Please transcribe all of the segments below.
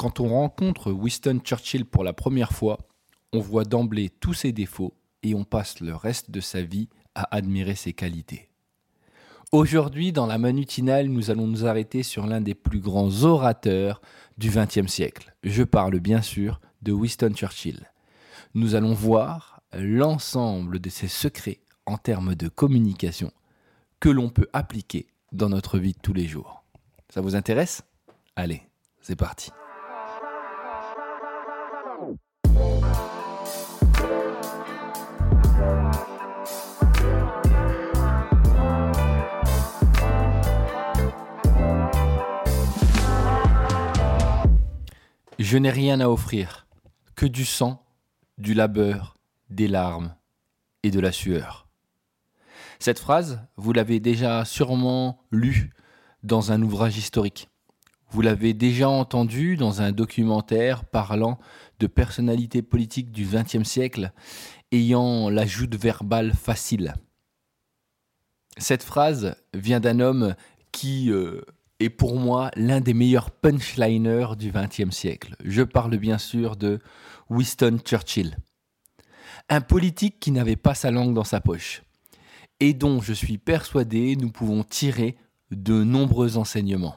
Quand on rencontre Winston Churchill pour la première fois, on voit d'emblée tous ses défauts et on passe le reste de sa vie à admirer ses qualités. Aujourd'hui, dans la manutinale, nous allons nous arrêter sur l'un des plus grands orateurs du XXe siècle. Je parle bien sûr de Winston Churchill. Nous allons voir l'ensemble de ses secrets en termes de communication que l'on peut appliquer dans notre vie de tous les jours. Ça vous intéresse? Allez, c'est parti. Je n'ai rien à offrir, que du sang, du labeur, des larmes et de la sueur. Cette phrase, vous l'avez déjà sûrement lue dans un ouvrage historique. Vous l'avez déjà entendue dans un documentaire parlant de personnalités politiques du XXe siècle ayant l'ajout verbale facile. Cette phrase vient d'un homme qui euh, est pour moi l'un des meilleurs punchliners du XXe siècle. Je parle bien sûr de Winston Churchill. Un politique qui n'avait pas sa langue dans sa poche et dont je suis persuadé nous pouvons tirer de nombreux enseignements.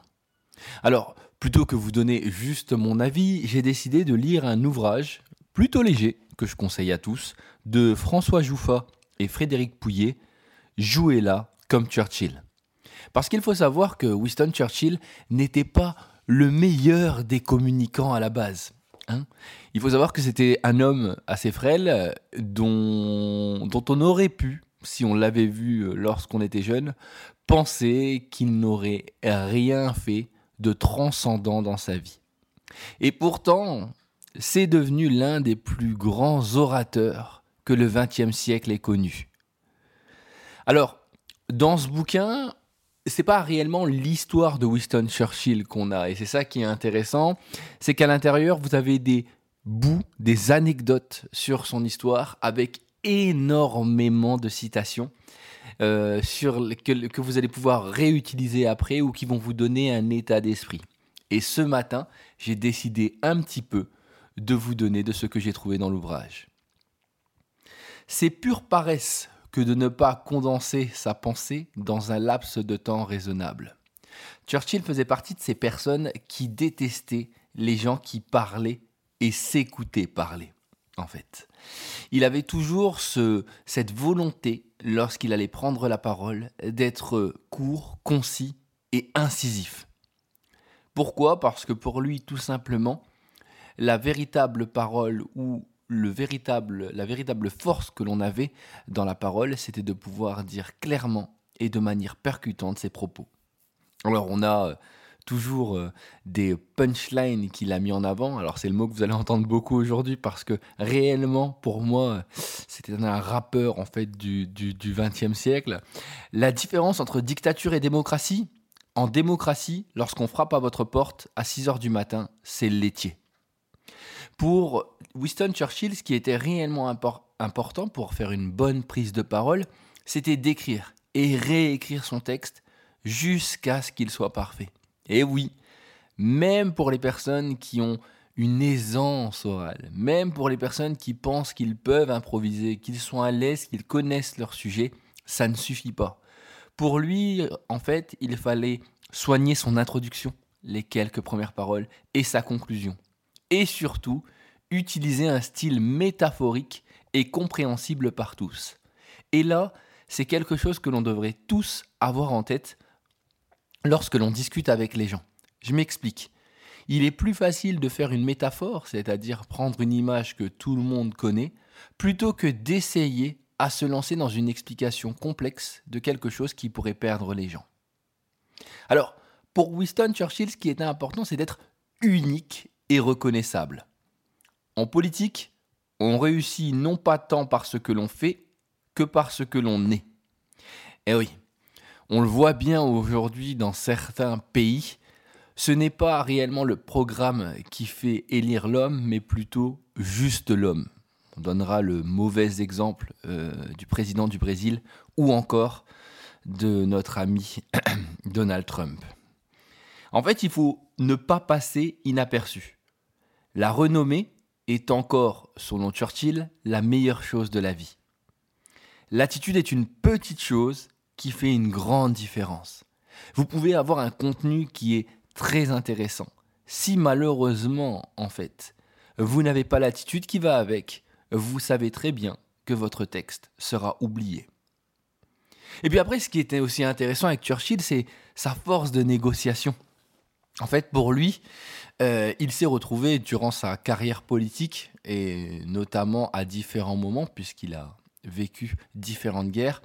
Alors, plutôt que vous donner juste mon avis, j'ai décidé de lire un ouvrage plutôt léger que je conseille à tous de François Jouffa et Frédéric Pouillet, Jouez là comme Churchill. Parce qu'il faut savoir que Winston Churchill n'était pas le meilleur des communicants à la base. Hein. Il faut savoir que c'était un homme assez frêle dont, dont on aurait pu, si on l'avait vu euh, lorsqu'on était jeune, penser qu'il n'aurait rien fait de transcendant dans sa vie. Et pourtant, c'est devenu l'un des plus grands orateurs que le XXe siècle ait connu. Alors, dans ce bouquin, c'est pas réellement l'histoire de Winston Churchill qu'on a, et c'est ça qui est intéressant, c'est qu'à l'intérieur, vous avez des bouts, des anecdotes sur son histoire, avec énormément de citations. Euh, sur, que, que vous allez pouvoir réutiliser après ou qui vont vous donner un état d'esprit. Et ce matin, j'ai décidé un petit peu de vous donner de ce que j'ai trouvé dans l'ouvrage. C'est pure paresse que de ne pas condenser sa pensée dans un laps de temps raisonnable. Churchill faisait partie de ces personnes qui détestaient les gens qui parlaient et s'écoutaient parler, en fait. Il avait toujours ce, cette volonté, lorsqu'il allait prendre la parole, d'être court, concis et incisif. Pourquoi? Parce que pour lui, tout simplement, la véritable parole ou le la véritable force que l'on avait dans la parole, c'était de pouvoir dire clairement et de manière percutante ses propos. Alors on a euh, toujours euh, des punchlines qu'il a mis en avant. Alors c'est le mot que vous allez entendre beaucoup aujourd'hui parce que réellement pour moi c'était un rappeur en fait du, du, du 20e siècle. La différence entre dictature et démocratie, en démocratie, lorsqu'on frappe à votre porte à 6 heures du matin, c'est laitier. Pour Winston Churchill, ce qui était réellement important pour faire une bonne prise de parole, c'était d'écrire et réécrire son texte jusqu'à ce qu'il soit parfait. Et oui, même pour les personnes qui ont une aisance orale, même pour les personnes qui pensent qu'ils peuvent improviser, qu'ils sont à l'aise, qu'ils connaissent leur sujet, ça ne suffit pas. Pour lui, en fait, il fallait soigner son introduction, les quelques premières paroles, et sa conclusion et surtout utiliser un style métaphorique et compréhensible par tous. Et là, c'est quelque chose que l'on devrait tous avoir en tête lorsque l'on discute avec les gens. Je m'explique. Il est plus facile de faire une métaphore, c'est-à-dire prendre une image que tout le monde connaît, plutôt que d'essayer à se lancer dans une explication complexe de quelque chose qui pourrait perdre les gens. Alors, pour Winston Churchill, ce qui était important, c'est d'être unique reconnaissable. En politique, on réussit non pas tant par ce que l'on fait que par ce que l'on est. Et eh oui, on le voit bien aujourd'hui dans certains pays, ce n'est pas réellement le programme qui fait élire l'homme, mais plutôt juste l'homme. On donnera le mauvais exemple euh, du président du Brésil ou encore de notre ami Donald Trump. En fait, il faut ne pas passer inaperçu. La renommée est encore, selon Churchill, la meilleure chose de la vie. L'attitude est une petite chose qui fait une grande différence. Vous pouvez avoir un contenu qui est très intéressant. Si malheureusement, en fait, vous n'avez pas l'attitude qui va avec, vous savez très bien que votre texte sera oublié. Et puis après, ce qui était aussi intéressant avec Churchill, c'est sa force de négociation. En fait, pour lui, euh, il s'est retrouvé durant sa carrière politique, et notamment à différents moments, puisqu'il a vécu différentes guerres,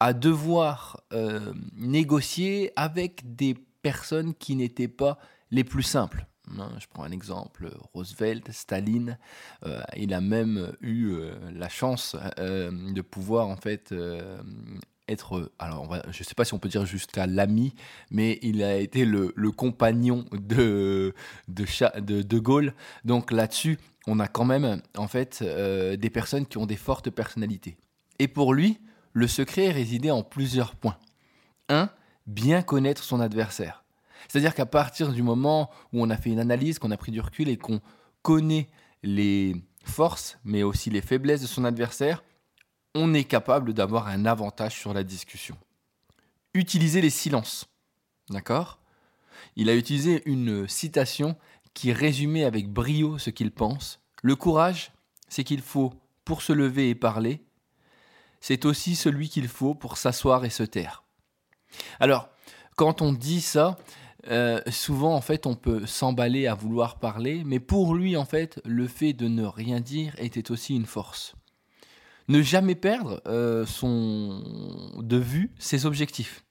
à devoir euh, négocier avec des personnes qui n'étaient pas les plus simples. Hein, je prends un exemple, Roosevelt, Staline, euh, il a même eu la chance de pouvoir en fait être, alors je ne sais pas si on peut dire jusqu'à l'ami, mais il a été le, compagnon de de, de, Gaulle. Donc là-dessus, on a quand même en fait euh, des personnes qui ont des fortes personnalités. Et pour lui, le secret résidait en plusieurs points. Un, bien connaître son adversaire. C'est-à-dire qu'à partir du moment où on a fait une analyse, qu'on a pris du recul et qu'on connaît les forces, mais aussi les faiblesses de son adversaire, on est capable d'avoir un avantage sur la discussion. Utiliser les silences. D'accord? Il a utilisé une citation qui résumait avec brio ce qu'il pense. Le courage, c'est qu'il faut pour se lever et parler. C'est aussi celui qu'il faut pour s'asseoir et se taire. Alors, quand on dit ça, euh, souvent en fait on peut s'emballer à vouloir parler, mais pour lui en fait le fait de ne rien dire était aussi une force ne jamais perdre euh, son, de vue ses objectifs.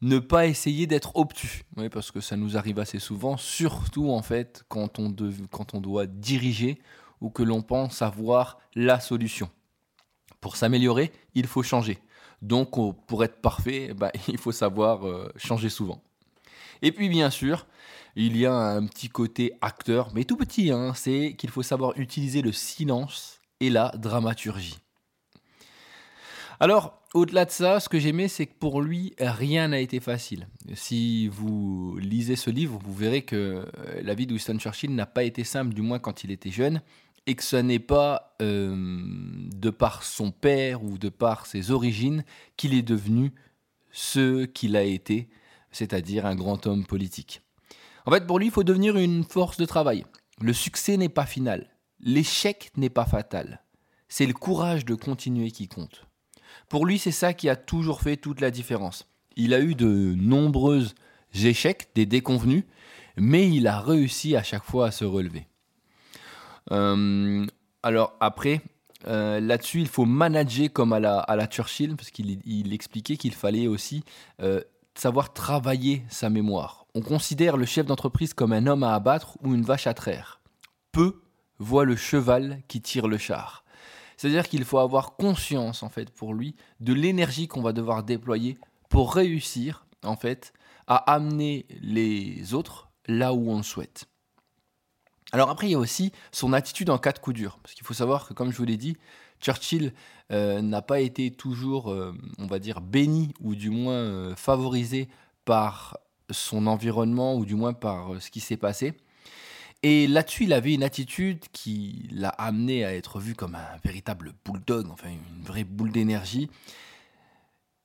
Ne pas essayer d'être obtus, parce que ça nous arrive assez souvent, surtout en fait quand on, quand on doit diriger ou que l'on pense avoir la solution. Pour s'améliorer, il faut changer. Donc pour être parfait, bah, il faut savoir euh, changer souvent. Et puis bien sûr, il y a un petit côté acteur, mais tout petit, hein, c'est qu'il faut savoir utiliser le silence et la dramaturgie. Alors, au-delà de ça, ce que j'aimais, c'est que pour lui, rien n'a été facile. Si vous lisez ce livre, vous verrez que euh, la vie de Winston Churchill n'a pas été simple, du moins quand il était jeune, et que ce n'est pas euh, de par son père ou de par ses origines qu'il est devenu ce qu'il a été, c'est-à-dire un grand homme politique. En fait, pour lui, il faut devenir une force de travail. Le succès n'est pas final. L'échec n'est pas fatal. C'est le courage de continuer qui compte. Pour lui, c'est ça qui a toujours fait toute la différence. Il a eu de nombreux échecs, des déconvenus, mais il a réussi à chaque fois à se relever. Euh, alors après, euh, là-dessus, il faut manager comme à la, à la Churchill, parce qu'il expliquait qu'il fallait aussi euh, savoir travailler sa mémoire. On considère le chef d'entreprise comme un homme à abattre ou une vache à traire. Peu voient le cheval qui tire le char. C'est-à-dire qu'il faut avoir conscience, en fait, pour lui, de l'énergie qu'on va devoir déployer pour réussir, en fait, à amener les autres là où on le souhaite. Alors après, il y a aussi son attitude en cas de coup dur. Parce qu'il faut savoir que, comme je vous l'ai dit, Churchill euh, n'a pas été toujours, euh, on va dire, béni ou du moins euh, favorisé par son environnement ou du moins par ce qui s'est passé. Et là-dessus, il avait une attitude qui l'a amené à être vu comme un véritable bulldog, enfin une vraie boule d'énergie.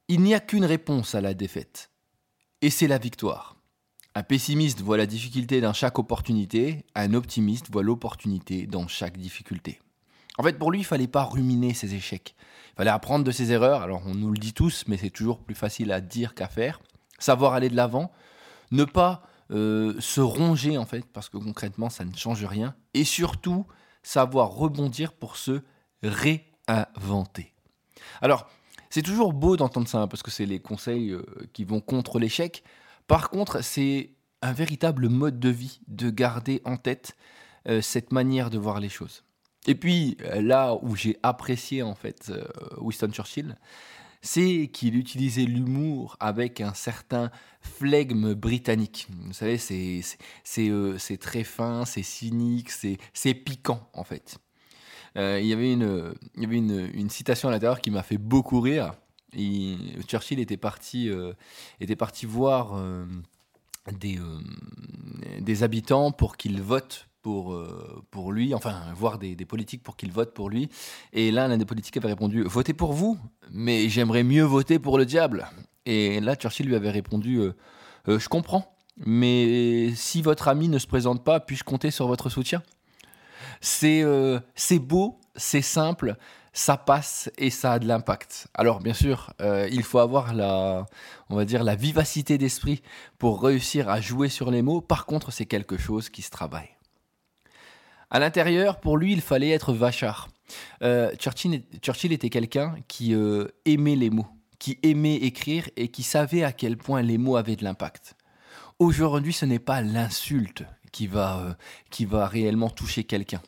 Il n'y a qu'une réponse à la défaite, et c'est la victoire. Un pessimiste voit la difficulté dans chaque opportunité, un optimiste voit l'opportunité dans chaque difficulté. En fait, pour lui, il fallait pas ruminer ses échecs. Il fallait apprendre de ses erreurs. Alors, on nous le dit tous, mais c'est toujours plus facile à dire qu'à faire. Savoir aller de l'avant, ne pas euh, se ronger en fait, parce que concrètement ça ne change rien, et surtout savoir rebondir pour se réinventer. Alors, c'est toujours beau d'entendre ça, hein, parce que c'est les conseils euh, qui vont contre l'échec. Par contre, c'est un véritable mode de vie de garder en tête euh, cette manière de voir les choses. Et puis, là où j'ai apprécié en fait Winston Churchill, c'est qu'il utilisait l'humour avec un certain flegme britannique. Vous savez, c'est euh, très fin, c'est cynique, c'est piquant en fait. Euh, il y avait, une, il y avait une, citation à l'intérieur qui m'a fait beaucoup rire. Churchill était parti, euh, était parti voir des, des habitants pour qu'ils votent pour, euh, pour lui, enfin, voir des, politiques pour qu'ils votent pour lui. Et là, l'un des politiques avait répondu Votez pour vous, mais j'aimerais mieux voter pour le diable. Et là, Churchill lui avait répondu euh, euh, Je comprends, mais si votre ami ne se présente pas, puis-je compter sur votre soutien C'est c'est beau, c'est simple, ça passe et ça a de l'impact. Alors bien sûr, euh, il faut avoir la, on va dire, la vivacité d'esprit pour réussir à jouer sur les mots. Par contre, c'est quelque chose qui se travaille. À l'intérieur, pour lui, il fallait être vachard. Euh, Churchill, était quelqu'un qui euh, aimait les mots, qui aimait écrire et qui savait à quel point les mots avaient de l'impact. Aujourd'hui, ce n'est pas l'insulte qui va, qui va réellement toucher quelqu'un.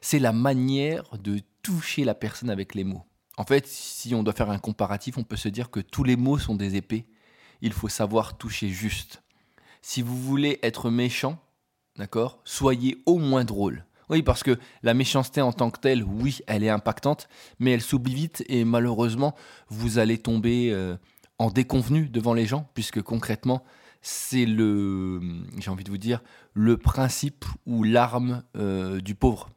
C'est la manière de toucher la personne avec les mots. En fait, si on doit faire un comparatif, on peut se dire que tous les mots sont des épées. Il faut savoir toucher juste. Si vous voulez être méchant, d'accord, soyez au moins drôle. Oui, parce que la méchanceté en tant que telle, oui, elle est impactante, mais elle s'oublie vite et malheureusement, vous allez tomber euh, en déconvenu devant les gens, puisque concrètement, c'est le, j'ai envie de vous dire, le principe ou l'arme euh, du pauvre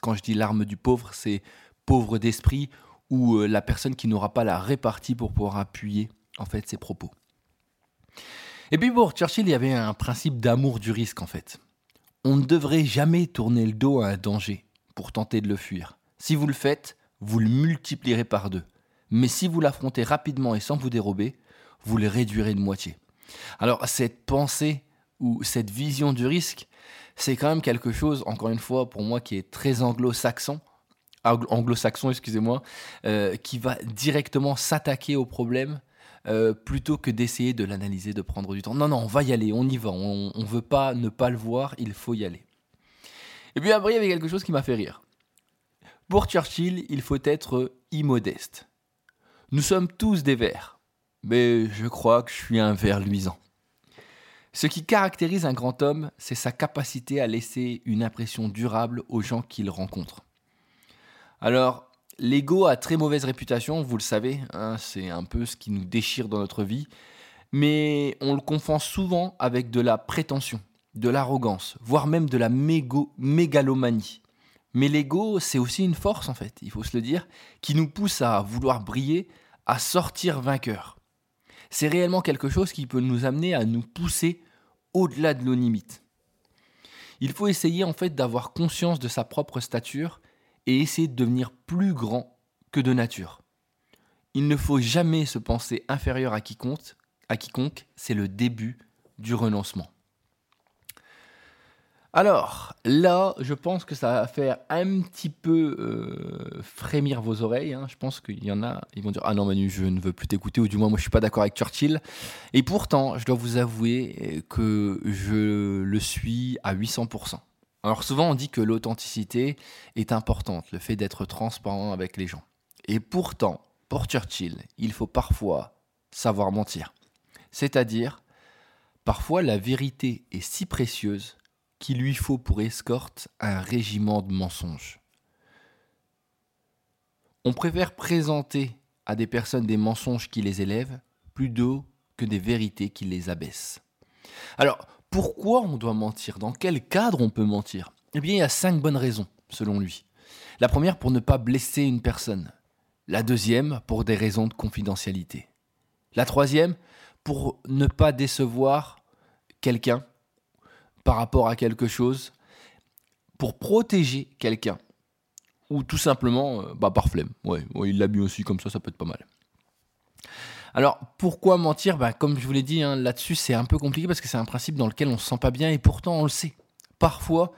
quand je dis l'arme du pauvre, c'est pauvre d'esprit ou euh, la personne qui n'aura pas la répartie pour pouvoir appuyer en fait ses propos. Et puis pour Churchill, il y avait un principe d'amour du risque en fait. On ne devrait jamais tourner le dos à un danger pour tenter de le fuir. Si vous le faites, vous le multiplierez par deux. Mais si vous l'affrontez rapidement et sans vous dérober, vous le réduirez de moitié. Alors cette pensée ou cette vision du risque, c'est quand même quelque chose, encore une fois, pour moi, qui est très anglo-saxon, anglo-saxon, excusez-moi, euh, qui va directement s'attaquer au problème euh, plutôt que d'essayer de l'analyser, de prendre du temps. Non, non, on va y aller, on y va, on ne veut pas ne pas le voir, il faut y aller. Et puis après, il y avait quelque chose qui m'a fait rire. Pour Churchill, il faut être immodeste. Nous sommes tous des vers, mais je crois que je suis un ver luisant. Ce qui caractérise un grand homme, c'est sa capacité à laisser une impression durable aux gens qu'il rencontre. Alors, l'ego a très mauvaise réputation, vous le savez, hein, c'est un peu ce qui nous déchire dans notre vie, mais on le confond souvent avec de la prétention, de l'arrogance, voire même de la mégalomanie. Mais l'ego, c'est aussi une force en fait, il faut se le dire, qui nous pousse à vouloir briller, à sortir vainqueur. C'est réellement quelque chose qui peut nous amener à nous pousser au-delà de nos limites. Il faut essayer en fait d'avoir conscience de sa propre stature et essayer de devenir plus grand que de nature. Il ne faut jamais se penser inférieur à quiconque, à quiconque, c'est le début du renoncement. Alors, là, je pense que ça va faire un petit peu euh, frémir vos oreilles. Hein. Je pense qu'il y en a, ils vont dire Ah non, Manu, je ne veux plus t'écouter, ou du moins, moi, je suis pas d'accord avec Churchill. Et pourtant, je dois vous avouer que je le suis à 800%. Alors, souvent, on dit que l'authenticité est importante, le fait d'être transparent avec les gens. Et pourtant, pour Churchill, il faut parfois savoir mentir. C'est-à-dire, parfois, la vérité est si précieuse qu'il lui faut pour escorte un régiment de mensonges. On préfère présenter à des personnes des mensonges qui les élèvent plutôt que des vérités qui les abaissent. Alors, pourquoi on doit mentir? Dans quel cadre on peut mentir? Eh bien, il y a cinq bonnes raisons, selon lui. La première, pour ne pas blesser une personne. La deuxième, pour des raisons de confidentialité. La troisième, pour ne pas décevoir quelqu'un par rapport à quelque chose pour protéger quelqu'un. Ou tout simplement euh, bah, par flemme. Ouais, il l'a mis aussi comme ça, ça peut être pas mal. Alors pourquoi mentir? Bah, Comme je vous l'ai dit, hein, là-dessus c'est un peu compliqué parce que c'est un principe dans lequel on ne se sent pas bien et pourtant on le sait. Parfois,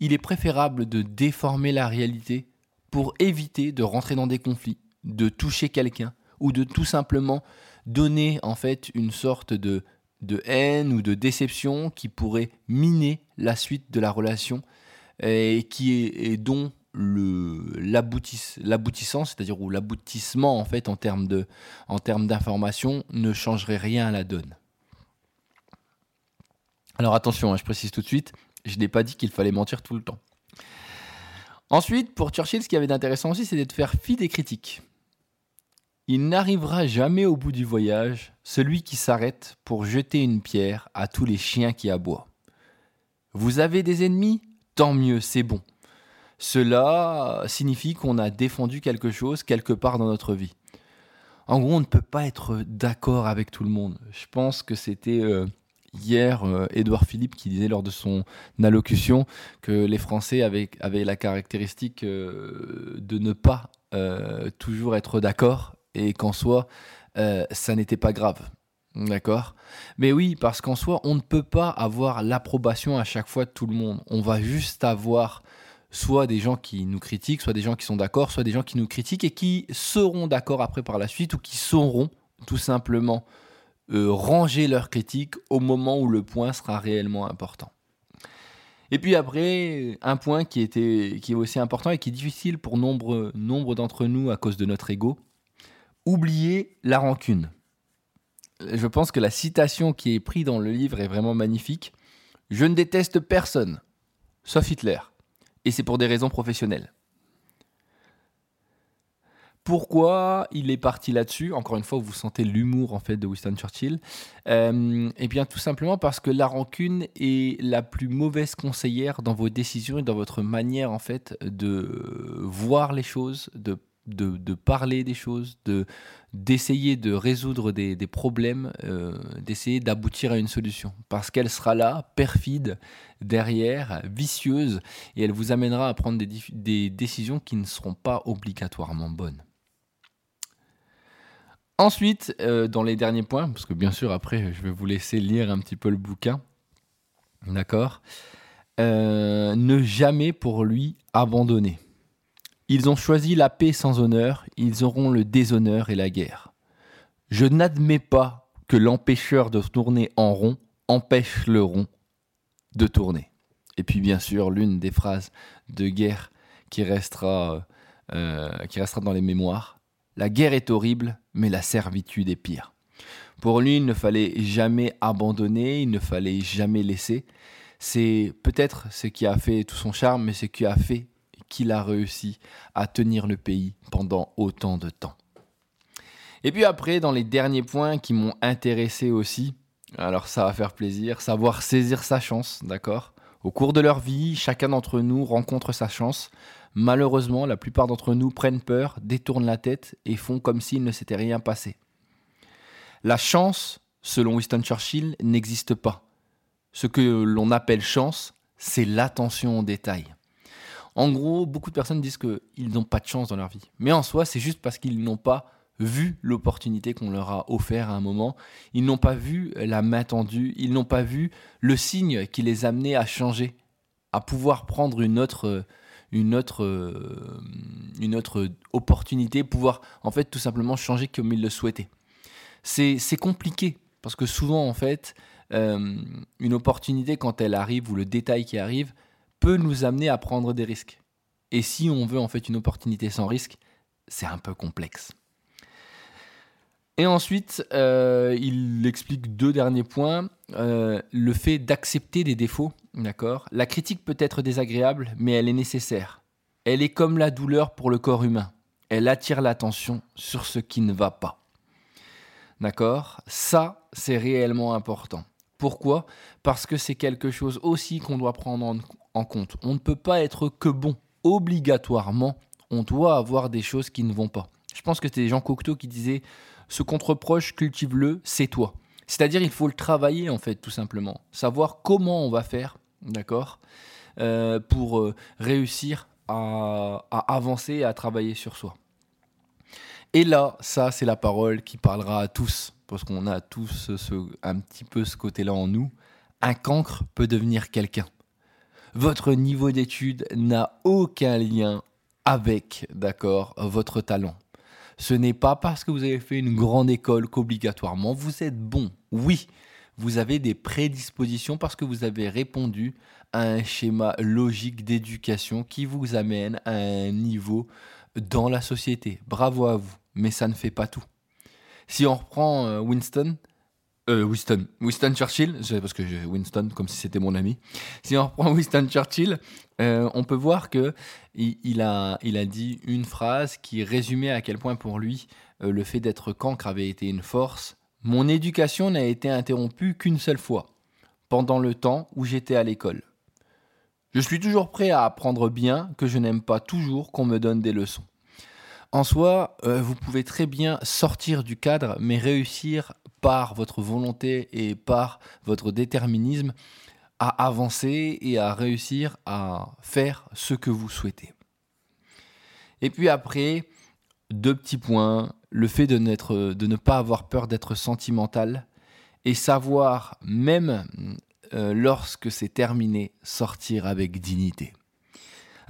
il est préférable de déformer la réalité pour éviter de rentrer dans des conflits, de toucher quelqu'un ou de tout simplement donner en fait une sorte de haine ou de déception qui pourrait miner la suite de la relation et qui est, dont l'aboutissant, c'est-à-dire où l'aboutissement en fait en termes de en termes d'information ne changerait rien à la donne. Alors attention, hein, je précise tout de suite, je n'ai pas dit qu'il fallait mentir tout le temps. Ensuite, pour Churchill, ce qui avait d'intéressant aussi, c'est de faire fi des critiques. Il n'arrivera jamais au bout du voyage celui qui s'arrête pour jeter une pierre à tous les chiens qui aboient. Vous avez des ennemis? Tant mieux, c'est bon. Cela signifie qu'on a défendu quelque chose quelque part dans notre vie. En gros, on ne peut pas être d'accord avec tout le monde. Je pense que c'était euh, hier euh, Édouard Philippe qui disait lors de son allocution que les Français avaient, la caractéristique euh, de ne pas toujours être d'accord et qu'en soi, ça n'était pas grave. D'accord? Mais oui, parce qu'en soi, on ne peut pas avoir l'approbation à chaque fois de tout le monde. On va juste avoir soit des gens qui nous critiquent, soit des gens qui sont d'accord, soit des gens qui nous critiquent et qui seront d'accord après par la suite ou qui sauront tout simplement euh, ranger leurs critiques au moment où le point sera réellement important. Et puis après, un point qui, était, qui est aussi important et qui est difficile pour nombre, nombre d'entre nous à cause de notre ego, oublier la rancune je pense que la citation qui est prise dans le livre est vraiment magnifique. Je ne déteste personne, sauf Hitler. Et c'est pour des raisons professionnelles. Pourquoi il est parti là-dessus? Encore une fois, vous sentez l'humour en fait de Winston Churchill. Euh, eh bien, tout simplement parce que la rancune est la plus mauvaise conseillère dans vos décisions et dans votre manière en fait de voir les choses, de de, parler des choses, de d'essayer de résoudre des, problèmes, euh, d'essayer d'aboutir à une solution. Parce qu'elle sera là, perfide, derrière, vicieuse, et elle vous amènera à prendre des, décisions qui ne seront pas obligatoirement bonnes. Ensuite, euh, dans les derniers points, parce que bien sûr après je vais vous laisser lire un petit peu le bouquin, d'accord euh, Ne jamais pour lui abandonner. Ils ont choisi la paix sans honneur, ils auront le déshonneur et la guerre. Je n'admets pas que l'empêcheur de tourner en rond empêche le rond de tourner. Et puis bien sûr, l'une des phrases de guerre qui restera, euh, qui restera dans les mémoires, la guerre est horrible, mais la servitude est pire. Pour lui, il ne fallait jamais abandonner, il ne fallait jamais laisser. C'est peut-être ce qui a fait tout son charme, mais ce qui a fait qu'il a réussi à tenir le pays pendant autant de temps. Et puis après, dans les derniers points qui m'ont intéressé aussi, alors ça va faire plaisir, savoir saisir sa chance, d'accord? Au cours de leur vie, chacun d'entre nous rencontre sa chance. Malheureusement, la plupart d'entre nous prennent peur, détournent la tête et font comme s'il ne s'était rien passé. La chance, selon Winston Churchill, n'existe pas. Ce que l'on appelle chance, c'est l'attention aux détails. En gros, beaucoup de personnes disent qu'ils n'ont pas de chance dans leur vie. Mais en soi, c'est juste parce qu'ils n'ont pas vu l'opportunité qu'on leur a offert à un moment. Ils n'ont pas vu la main tendue. Ils n'ont pas vu le signe qui les amenait à changer, à pouvoir prendre une autre, une autre, une autre opportunité, pouvoir en fait tout simplement changer comme ils le souhaitaient. C'est compliqué parce que souvent en fait, euh, une opportunité quand elle arrive ou le détail qui arrive, peut nous amener à prendre des risques. Et si on veut en fait une opportunité sans risque, c'est un peu complexe. Et ensuite, euh, il explique deux derniers points. Euh, le fait d'accepter des défauts, d'accord? La critique peut être désagréable, mais elle est nécessaire. Elle est comme la douleur pour le corps humain. Elle attire l'attention sur ce qui ne va pas. D'accord? Ça, c'est réellement important. Pourquoi? Parce que c'est quelque chose aussi qu'on doit prendre en, compte. On ne peut pas être que bon. Obligatoirement, on doit avoir des choses qui ne vont pas. Je pense que c'était Jean Cocteau qui disait Ce contre-proche, cultive-le, c'est toi. C'est-à-dire, il faut le travailler, en fait, tout simplement. Savoir comment on va faire, d'accord euh, Pour euh, réussir à, avancer et à travailler sur soi. Et là, ça, c'est la parole qui parlera à tous, parce qu'on a tous un petit peu ce côté-là en nous. Un cancre peut devenir quelqu'un votre niveau d'étude n'a aucun lien avec, d'accord, votre talent. Ce n'est pas parce que vous avez fait une grande école qu'obligatoirement vous êtes bon. Oui, vous avez des prédispositions parce que vous avez répondu à un schéma logique d'éducation qui vous amène à un niveau dans la société. Bravo à vous, mais ça ne fait pas tout. Si on reprend euh, Winston, euh, Winston. Winston Churchill, parce que j'ai Winston comme si c'était mon ami. Si on reprend Winston Churchill, euh, on peut voir que il, a, il a dit une phrase qui résumait à quel point pour lui le fait d'être cancre avait été une force. Mon éducation n'a été interrompue qu'une seule fois, pendant le temps où j'étais à l'école. Je suis toujours prêt à apprendre bien que je n'aime pas toujours qu'on me donne des leçons. En soi, euh, vous pouvez très bien sortir du cadre, mais réussir par votre volonté et par votre déterminisme à avancer et à réussir à faire ce que vous souhaitez. Et puis après, deux petits points. Le fait de, ne pas avoir peur d'être sentimental et savoir, même euh, lorsque c'est terminé, sortir avec dignité.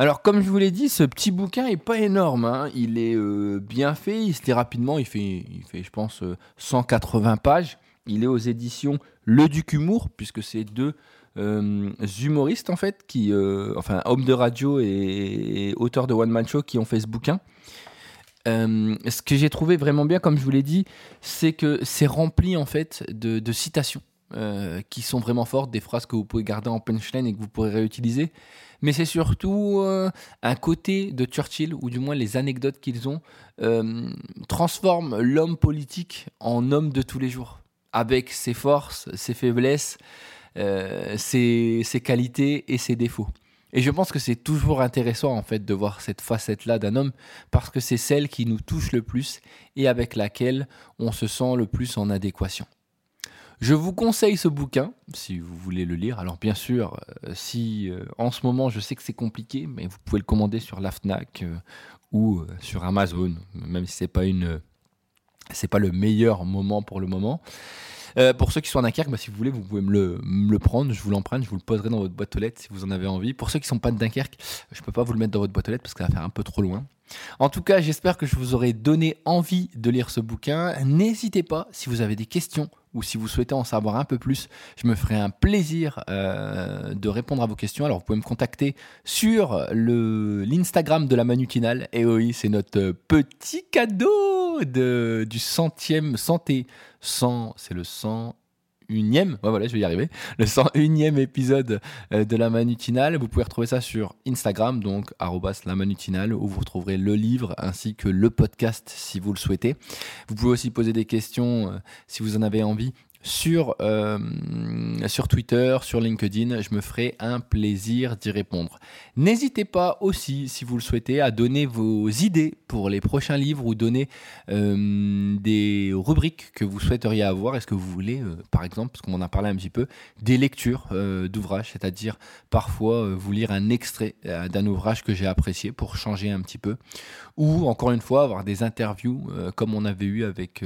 Alors, comme je vous l'ai dit, ce petit bouquin est pas énorme. Hein. Il est euh, bien fait, il se lit rapidement. Il fait, je pense, 180 euh, pages. Il est aux éditions Le Duc Humour, puisque c'est deux humoristes, en fait, qui, enfin, hommes de radio et, auteurs de One Man Show qui ont fait ce bouquin. ce que j'ai trouvé vraiment bien, comme je vous l'ai dit, c'est que c'est rempli, en fait, de citations. Euh, qui sont vraiment fortes, des phrases que vous pouvez garder en punchline et que vous pourrez réutiliser. Mais c'est surtout euh, un côté de Churchill, ou du moins les anecdotes qu'ils ont, euh, transforment l'homme politique en homme de tous les jours, avec ses forces, ses faiblesses, ses, ses qualités et ses défauts. Et je pense que c'est toujours intéressant en fait de voir cette facette-là d'un homme parce que c'est celle qui nous touche le plus et avec laquelle on se sent le plus en adéquation. Je vous conseille ce bouquin si vous voulez le lire. Alors bien sûr, euh, si euh, en ce moment je sais que c'est compliqué, mais vous pouvez le commander sur la Fnac euh, ou sur Amazon, même si c'est pas une, c'est pas le meilleur moment pour le moment. Pour ceux qui sont à Dunkerque, bah, si vous voulez, vous pouvez me le, prendre, je vous l'emprunte, je vous le poserai dans votre boîte aux lettres si vous en avez envie. Pour ceux qui ne sont pas de Dunkerque, je ne peux pas vous le mettre dans votre boîte aux lettres parce que ça va faire un peu trop loin. En tout cas, j'espère que je vous aurai donné envie de lire ce bouquin. N'hésitez pas, si vous avez des questions ou si vous souhaitez en savoir un peu plus, je me ferai un plaisir euh, de répondre à vos questions. Alors vous pouvez me contacter sur l'Instagram de la Manutinale. Et oui, c'est notre petit cadeau de, du centième santé. 100, c'est le 100 unième, voilà, je vais y arriver, le 101e épisode euh, de la Manutinale. Vous pouvez retrouver ça sur Instagram, donc la Manutinale, où vous retrouverez le livre ainsi que le podcast si vous le souhaitez. Vous pouvez aussi poser des questions euh, si vous en avez envie sur, euh, sur Twitter, sur LinkedIn. Je me ferai un plaisir d'y répondre. N'hésitez pas aussi, si vous le souhaitez, à donner vos idées pour les prochains livres ou donner euh, des rubriques que vous souhaiteriez avoir. Est-ce que vous voulez, euh, par exemple, parce qu'on en a parlé un petit peu, des lectures d'ouvrages, c'est-à-dire parfois vous lire un extrait d'un ouvrage que j'ai apprécié pour changer un petit peu, ou encore une fois avoir des interviews comme on avait eu avec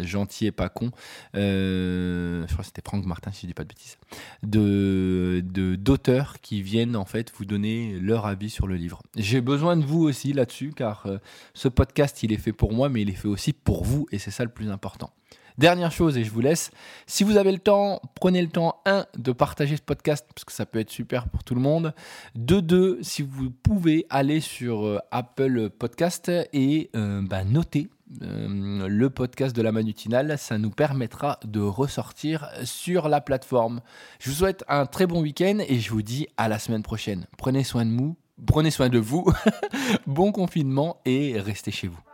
Gentil et pas con je crois que c'était Franck Martin, si je dis pas de bêtises, d'auteurs qui viennent en fait vous donner leur avis sur le livre. J'ai besoin de vous aussi là-dessus, car euh, ce podcast, il est fait pour moi, mais il est fait aussi pour vous, et c'est ça le plus important. Dernière chose, et je vous laisse, si vous avez le temps, prenez le temps, un, de partager ce podcast, parce que ça peut être super pour tout le monde. De deux, si vous pouvez aller sur euh, Apple Podcast et euh, bah, noter euh, le podcast de la Manutinale, ça nous permettra de ressortir sur la plateforme. Je vous souhaite un très bon week-end et je vous dis à la semaine prochaine. Prenez soin de vous, prenez soin de vous, bon confinement et restez chez vous.